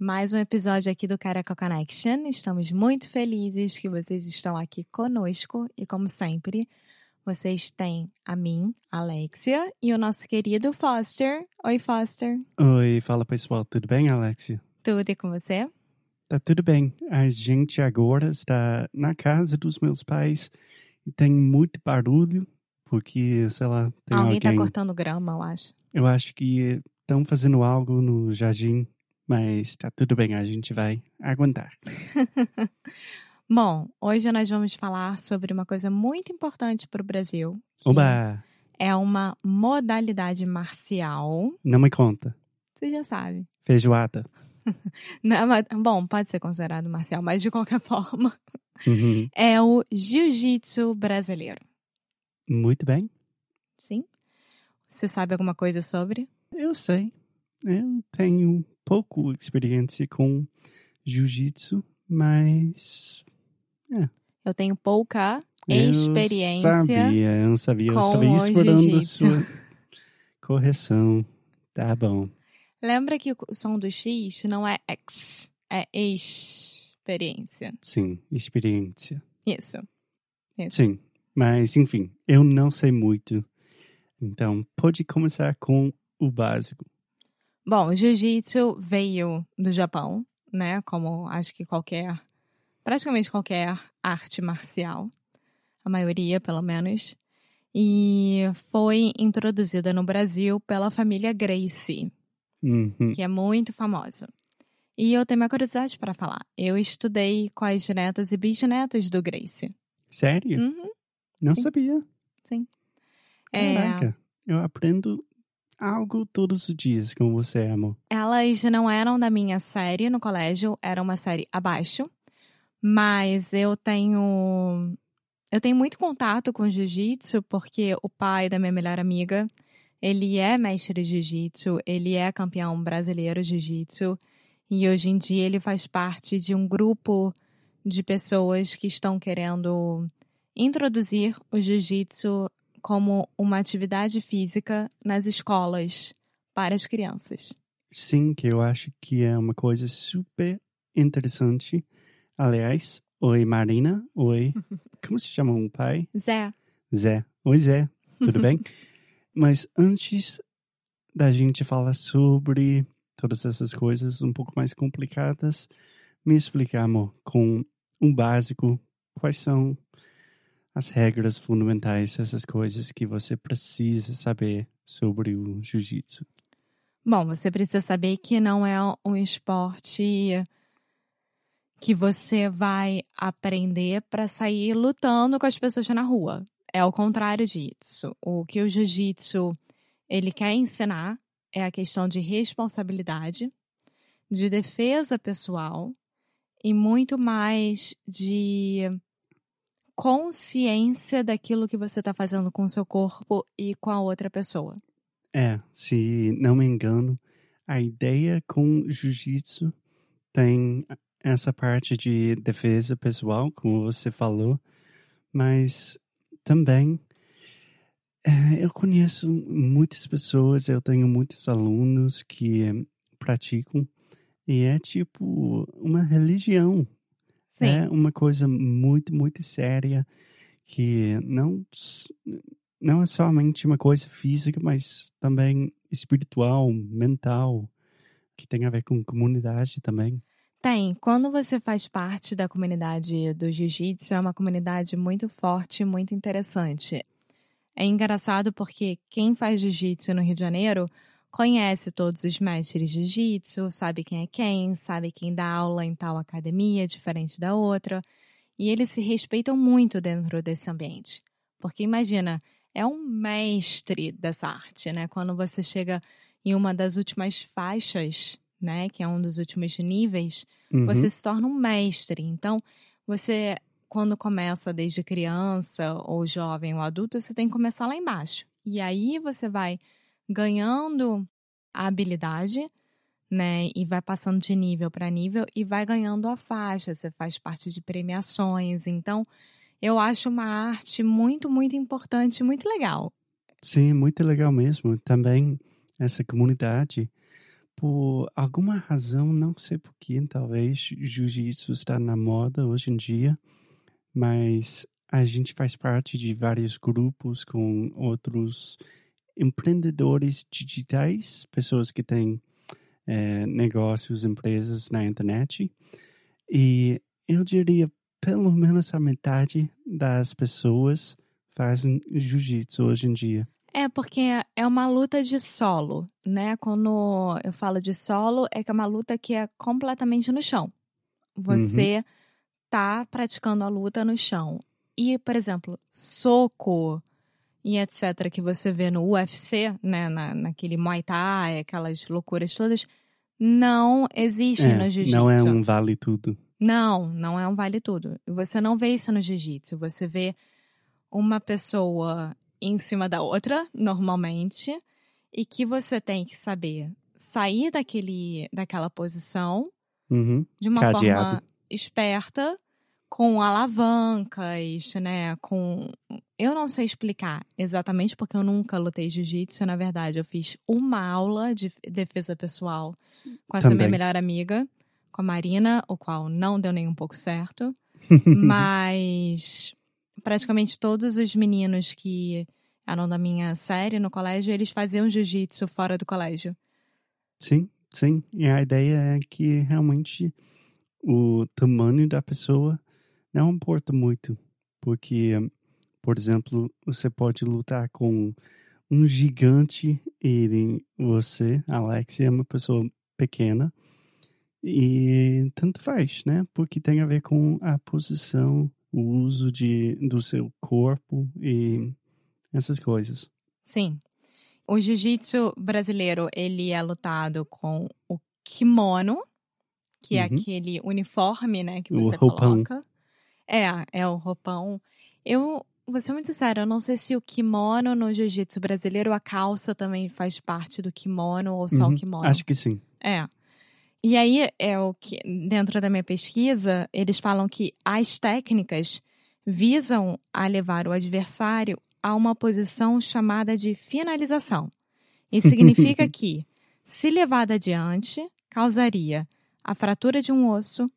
Mais um episódio aqui do Careca Connection. Estamos muito felizes que vocês estão aqui conosco e, como sempre, vocês têm a mim, Alexia, e o nosso querido Foster. Oi, Foster. Oi, fala pessoal, tudo bem, Alexia? Tudo e com você? Tá tudo bem. A gente agora está na casa dos meus pais e tem muito barulho, porque, sei lá, tem Alguém alguém... tá cortando grama, eu acho. Eu acho que estão fazendo algo no jardim, mas tá tudo bem, a gente vai aguentar. Bom, hoje nós vamos falar sobre uma coisa muito importante para o Brasil. Oba! É uma modalidade marcial. Não me conta. Você já sabe. Feijoada. Não, mas- bom, pode ser considerado marcial, mas de qualquer forma. Uhum. É o jiu-jitsu brasileiro. Muito bem. Sim? Você sabe alguma coisa sobre? Eu sei. Eu tenho pouco experiência com jiu-jitsu, mas Eu tenho pouca eu experiência. sabia, eu não sabia. Eu estava esperando a sua correção. Tá bom. Lembra que o som do X não é X, é experiência. Sim, experiência. Isso. Isso. Sim, mas enfim, eu não sei muito. Então, pode começar com o básico. Bom, o jiu-jitsu veio do Japão, né? Como acho que qualquer, praticamente qualquer arte marcial, a maioria pelo menos, e foi introduzida no Brasil pela família Gracie, Uhum. que é muito famosa. E eu tenho uma curiosidade para falar. Eu estudei com as netas e bisnetas do Gracie. Sério? Uhum. Não sim. sabia. É, Caraca, eu aprendo algo todos os dias com você, amor. Elas não eram da minha série no colégio, era uma série abaixo. Mas eu tenho eu tenho muito contato com jiu-jitsu porque o pai da minha melhor amiga, ele é mestre de jiu-jitsu, ele é campeão brasileiro de jiu-jitsu e hoje em dia ele faz parte de um grupo de pessoas que estão querendo introduzir o jiu-jitsu como uma atividade física nas escolas para as crianças. Sim, que eu acho que é uma coisa super interessante. Aliás, oi Marina, oi. Como se chama um pai? Zé, Zé. Oi Zé, tudo bem? Mas antes da gente falar sobre todas essas coisas um pouco mais complicadas, me explica, amor, com um básico, quais são as regras fundamentais, essas coisas que você precisa saber sobre o jiu-jitsu. Bom, você precisa saber que não é um esporte que você vai aprender para sair lutando com as pessoas na rua. É o contrário disso. O que o jiu-jitsu ele quer ensinar é a questão de responsabilidade, de defesa pessoal e muito mais de consciência daquilo que você está fazendo com o seu corpo e com a outra pessoa. É, se não me engano, a ideia com jiu-jitsu tem essa parte de defesa pessoal, como você falou, mas também é, eu conheço muitas pessoas, eu tenho muitos alunos que praticam e é tipo uma religião, Sim. é uma coisa muito, muito séria que não não é somente uma coisa física, mas também espiritual, mental, que tem a ver com comunidade também. Tem. Quando você faz parte da comunidade do jiu-jitsu, é uma comunidade muito forte e muito interessante. é engraçado porque quem faz jiu-jitsu no Rio de Janeiro conhece todos os mestres de jiu-jitsu, sabe quem é quem, sabe quem dá aula em tal academia, diferente da outra. E eles se respeitam muito dentro desse ambiente. Porque imagina, é um mestre dessa arte, né? Quando você chega em uma das últimas faixas, né, que é um dos últimos níveis, Uhum. você se torna um mestre. Então, você quando começa desde criança ou jovem ou adulto, você tem que começar lá embaixo. E aí você vai ganhando a habilidade, né, e vai passando de nível para nível e vai ganhando a faixa, você faz parte de premiações. Então, eu acho uma arte muito, muito importante, muito legal. Sim, muito legal mesmo. Também essa comunidade, por alguma razão, não sei porquê, talvez jiu-jitsu está na moda hoje em dia, mas a gente faz parte de vários grupos com outros empreendedores digitais, pessoas que têm eh, negócios, empresas na internet. E eu diria pelo menos a metade das pessoas fazem jiu-jitsu hoje em dia. É, porque é uma luta de solo, né? Quando eu falo de solo, é que é uma luta que é completamente no chão. Você tá praticando a luta no chão. E, por exemplo, soco e etc., que você vê no UFC, né? Na, naquele Muay Thai, aquelas loucuras todas, não existe É, no jiu-jitsu. não é um vale tudo. Não, não é um vale tudo. Você não vê isso no jiu-jitsu. Você vê uma pessoa em cima da outra, normalmente, e que você tem que saber sair daquele, daquela posição Uhum. de uma Cadeado. forma esperta, com alavancas, né? Com. Eu não sei explicar exatamente porque eu nunca lutei jiu-jitsu. Na verdade, eu fiz uma aula de defesa pessoal com essa minha Também. melhor amiga, com a Marina, o qual não deu nem um pouco certo. Mas praticamente todos os meninos que eram da minha série no colégio, eles faziam jiu-jitsu fora do colégio. Sim, sim. E a ideia é que realmente o tamanho da pessoa não importa muito. Porque, por exemplo, você pode lutar com um gigante e você, Alex, é uma pessoa pequena. E tanto faz, né? Porque tem a ver com a posição, o uso de, do seu corpo e essas coisas. Sim. O jiu-jitsu brasileiro, ele é lutado com o kimono, que é Uhum. aquele uniforme, né, que você coloca. É, é o roupão. Eu vou ser muito sincera, eu não sei se o kimono no jiu-jitsu brasileiro, a calça também faz parte do kimono ou só Uhum, o kimono. Acho que sim. É. E aí, é o que, dentro da minha pesquisa, eles falam que as técnicas visam a levar o adversário a uma posição chamada de finalização. Isso significa que, se levado adiante, causaria a fratura de um osso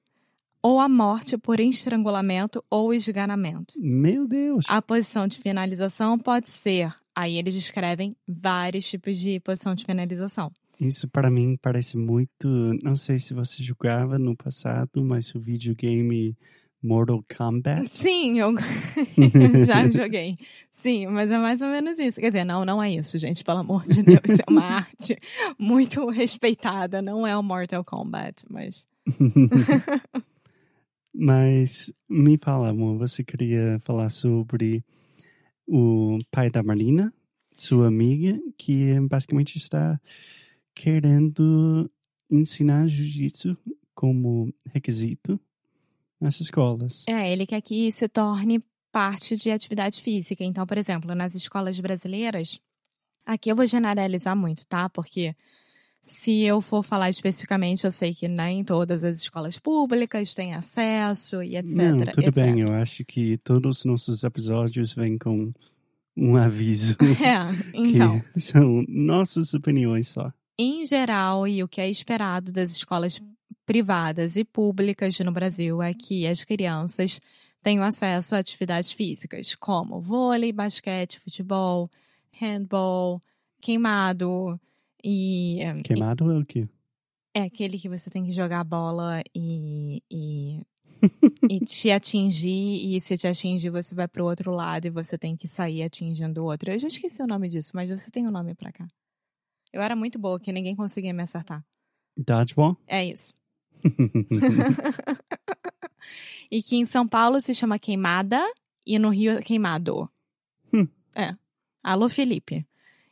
ou a morte por estrangulamento ou esganamento. Meu Deus! A posição de finalização pode ser, aí eles descrevem vários tipos de posição de finalização. Isso para mim parece muito. Não sei se você jogava no passado, mas o videogame Mortal Kombat. Sim, eu já joguei. Sim, mas é mais ou menos isso. Quer dizer, não, não é isso, gente, pelo amor de Deus. Isso é uma arte muito respeitada. Não é o Mortal Kombat, mas. Mas me fala, amor, você queria falar sobre o pai da Marlina, sua amiga, que basicamente está querendo ensinar jiu-jitsu como requisito nas escolas. É, ele quer que se torne parte de atividade física. Então, por exemplo, nas escolas brasileiras, aqui eu vou generalizar muito, tá? Porque se eu for falar especificamente, eu sei que nem todas as escolas públicas têm acesso e etc. Não, tudo etc. bem, eu acho que todos os nossos episódios vêm com um aviso. É, então. que são nossas opiniões só. em geral, e o que é esperado das escolas privadas e públicas no Brasil é que as crianças tenham acesso a atividades físicas, como vôlei, basquete, futebol, handball, queimado e Queimado é o quê? é aquele que você tem que jogar a bola e, e e te atingir, e se te atingir, você vai pro outro lado e você tem que sair atingindo o outro. Eu já esqueci o nome disso, mas você tem o um nome pra cá. Eu era muito boa, que ninguém conseguia me acertar. Dodgeball? É isso. e que em São Paulo se chama queimada e no Rio é queimado. Hum. É. Alô, Felipe.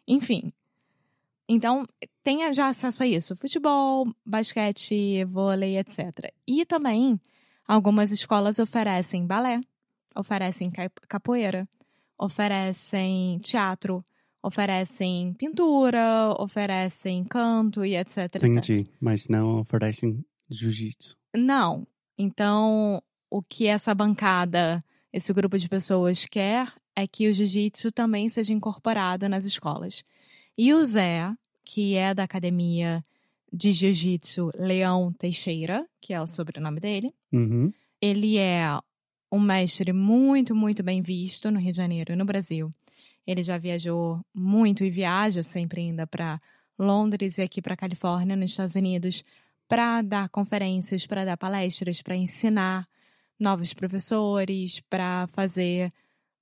Enfim. Então, tenha já acesso a isso. Futebol, basquete, vôlei, etc. E também, algumas escolas oferecem balé, oferecem capoeira, oferecem teatro, oferecem pintura, oferecem canto e etc. Entendi, etc. mas não oferecem jiu-jitsu. Não. Então, o que essa bancada, esse grupo de pessoas quer é que o jiu-jitsu também seja incorporado nas escolas. E o Zé, que é da academia de jiu-jitsu Leão Teixeira, que é o sobrenome dele, Uhum. ele é um mestre muito, muito bem visto no Rio de Janeiro e no Brasil. Ele já viajou muito e viaja sempre ainda para Londres e aqui para Califórnia, nos Estados Unidos, para dar conferências, para dar palestras, para ensinar novos professores, para fazer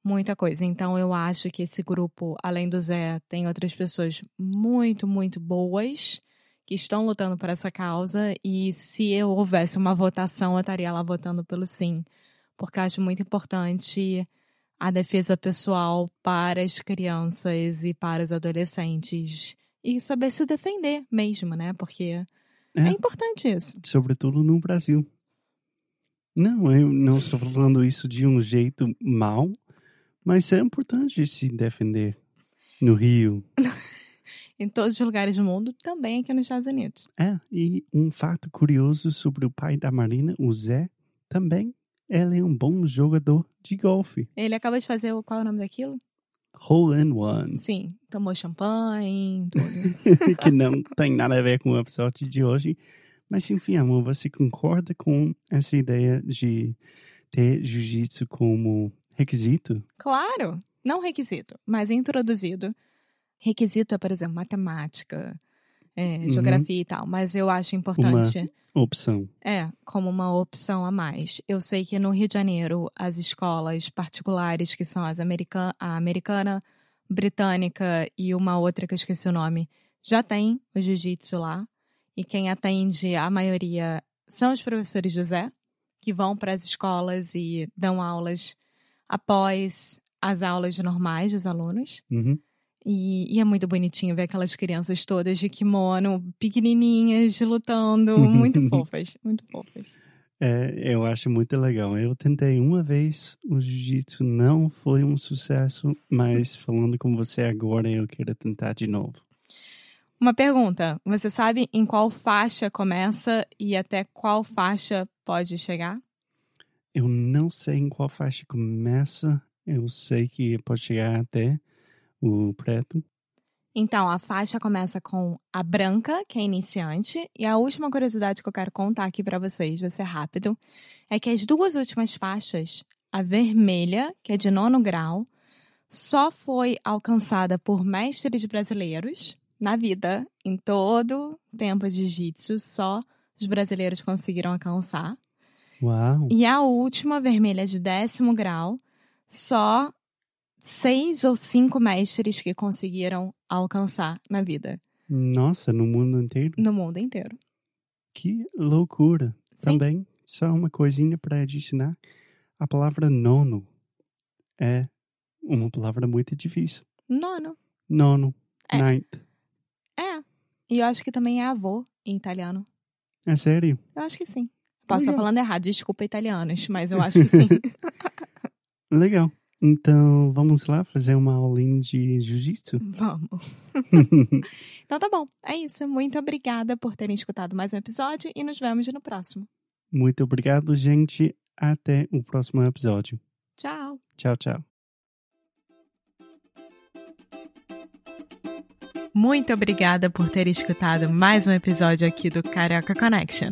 muita coisa. Então eu acho que esse grupo, além do Zé, tem outras pessoas muito, muito boas que estão lutando por essa causa e se eu houvesse uma votação, eu estaria lá votando pelo sim, porque acho muito importante a defesa pessoal para as crianças e para os adolescentes e saber se defender mesmo, né? Porque é, é importante isso. Sobretudo no Brasil. Não, eu não estou falando isso de um jeito mal, mas é importante se defender no Rio. em todos os lugares do mundo, também aqui nos Estados Unidos. É, e um fato curioso sobre o pai da Marina, o Zé, também. Ele é um bom jogador de golfe. Ele acaba de fazer o qual é o nome daquilo? Hole in one. Sim, tomou champanhe, tudo. que não tem nada a ver com o episódio de hoje. Mas enfim, amor, você concorda com essa ideia de ter jiu-jitsu como requisito? Claro, não requisito, mas introduzido. Requisito é, por exemplo, matemática, é, Uhum. geografia e tal, mas eu acho importante. Opção. É, como uma opção a mais. Eu sei que no Rio de Janeiro, as escolas particulares, que são as american a americana, britânica e uma outra que eu esqueci o nome, já tem o jiu-jitsu lá. E quem atende, a maioria, são os professores José, que vão para as escolas e dão aulas após as aulas normais dos alunos. Uhum. E, e, é muito bonitinho ver aquelas crianças todas de kimono, pequenininhas, lutando, muito fofas, muito fofas. É, eu acho muito legal. Eu tentei uma vez, o jiu-jitsu não foi um sucesso, mas falando com você agora, eu quero tentar de novo. Uma pergunta: você sabe em qual faixa começa e até qual faixa pode chegar? Eu não sei em qual faixa começa, eu sei que pode chegar até o preto. Então, a faixa começa com a branca, que é iniciante, e a última curiosidade que eu quero contar aqui para vocês, vai ser rápido, é que as duas últimas faixas, a vermelha, que é de nono grau, só foi alcançada por mestres brasileiros na vida, em todo tempo de jiu-jitsu, só os brasileiros conseguiram alcançar. Uau! E a última, vermelha de décimo grau, só seis ou cinco mestres que conseguiram alcançar na vida. Nossa, no mundo inteiro? No mundo inteiro. Que loucura! Sim. Também, só uma coisinha para adicionar: a palavra nono é uma palavra muito difícil. Nono. Nono, É. ninth. É. E eu acho que também é avô em italiano. É sério? Eu acho que sim. Posso estar Legal. falando errado, desculpa italianos, mas eu acho que sim. Legal. Então, vamos lá fazer uma aulinha de jiu-jitsu? Vamos. Então tá bom. É isso. Muito obrigada por terem escutado mais um episódio e nos vemos no próximo. Muito obrigado, gente. Até o próximo episódio. Tchau. Tchau, tchau. Muito obrigada por ter escutado mais um episódio aqui do Carioca Connection.